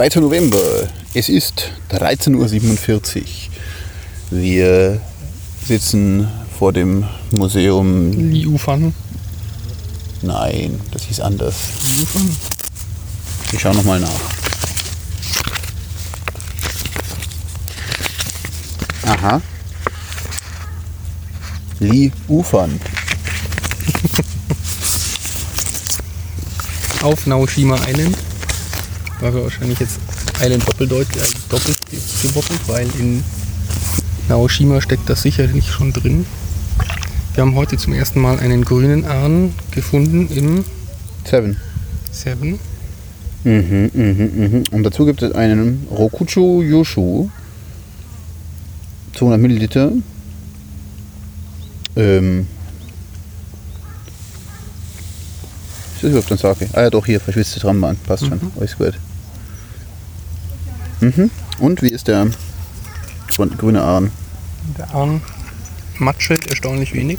2. November. Es ist 13.47 Uhr. Wir sitzen vor dem Museum. Liufan. Nein, das hieß anders. Liufan? Ich schaue nochmal nach. Aha. Li Ufern. Auf Naoshima Island. War wir wahrscheinlich jetzt Island doppeldeut, äh, doppelt gebottelt, weil in Naoshima steckt das sicherlich schon drin. Wir haben heute zum ersten Mal einen grünen Ahn gefunden im Seven. Seven. Mhm, mhm, mhm. Und dazu gibt es einen Rokucho Yoshu. 200 Milliliter. Ähm. Ist das überhaupt ein Sake? Ah ja, doch, hier, verschwitzte Trambahn. Passt schon. Alles gut. Mhm. Und wie ist der grün- grüne Ahn? Der Ahn matschelt erstaunlich wenig.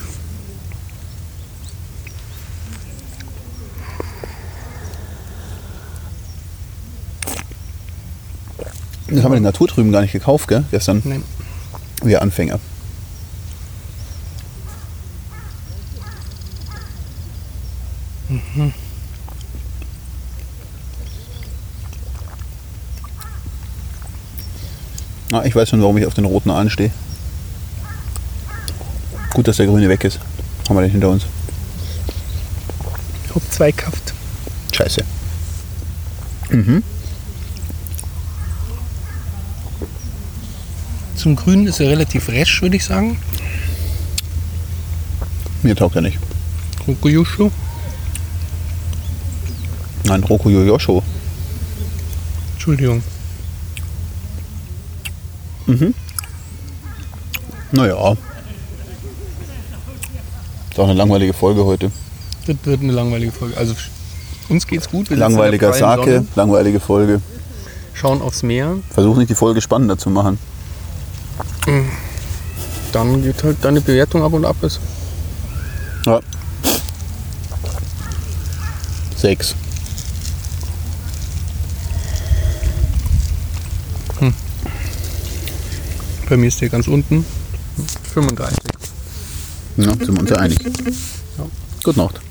Das haben wir den Naturtrüben gar nicht gekauft, gell? Gestern. Nein. Wir Anfänger. Ah, ich weiß schon, warum ich auf den roten anstehe. Gut, dass der grüne weg ist. Haben wir den hinter uns. Hab zwei gekauft. Scheiße. Mhm. Zum Grünen ist er relativ resch, würde ich sagen. Mir taugt er nicht. Rokuyushu. Nein, Rokuyo Yosho. Entschuldigung. Naja. Ist auch eine langweilige Folge heute. Das wird eine langweilige Folge. Also uns geht's gut. Wir Langweiliger Sake, Sonne, langweilige Folge. Schauen aufs Meer. Versuch nicht die Folge spannender zu machen. Dann geht halt deine Bewertung ab und ab ist. Ja. Sechs. Bei mir ist der ganz unten. 35. Ja, sind wir uns ja einig. Gute Nacht.